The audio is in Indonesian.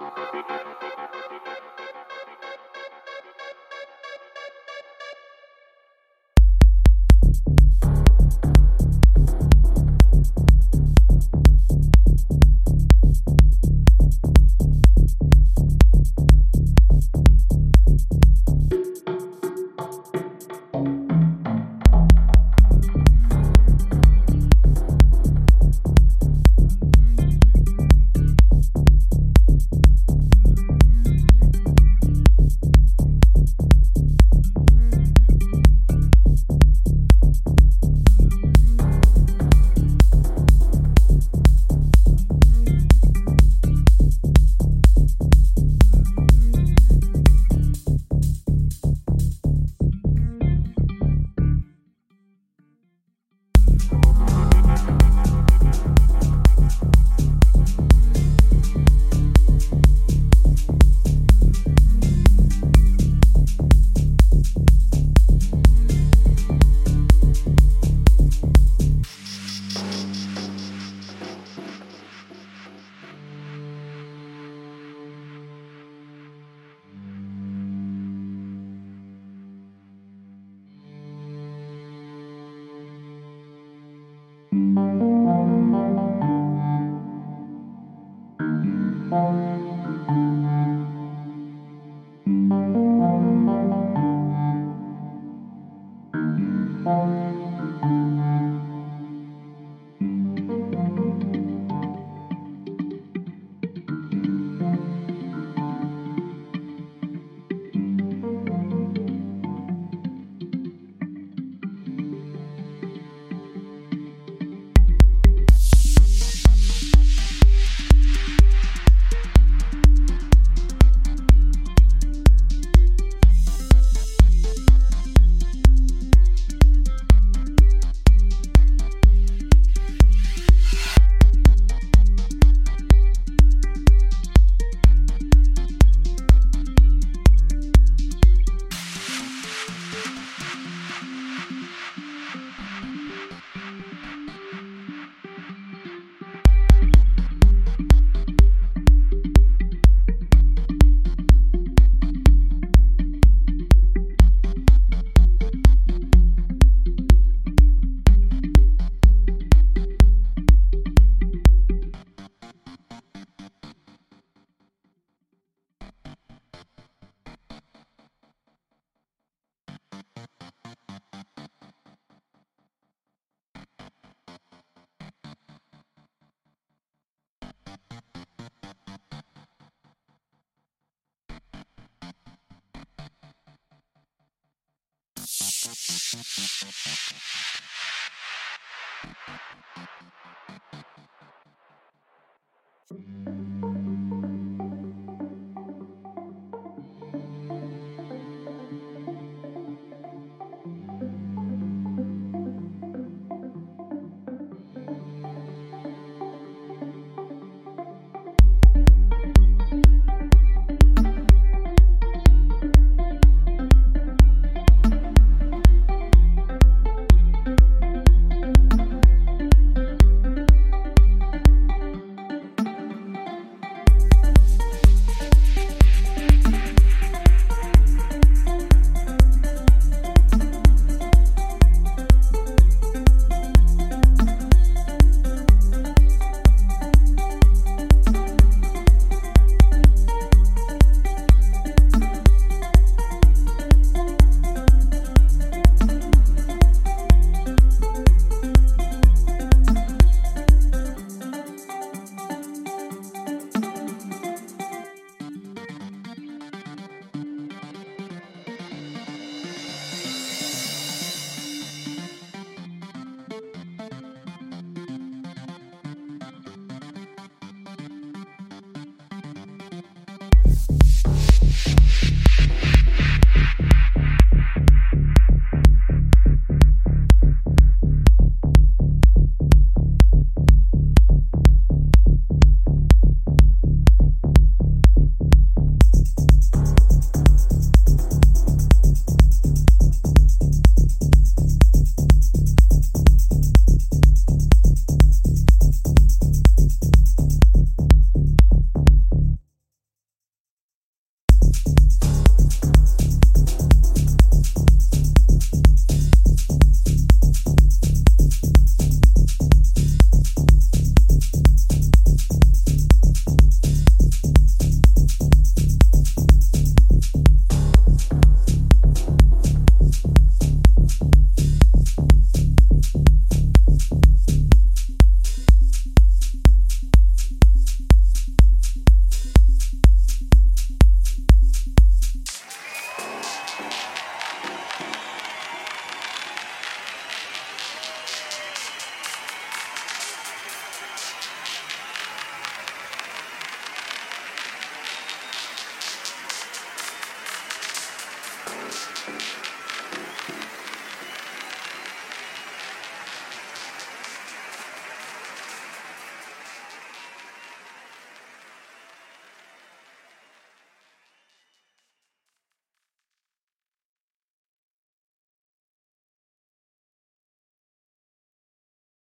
you Thank you.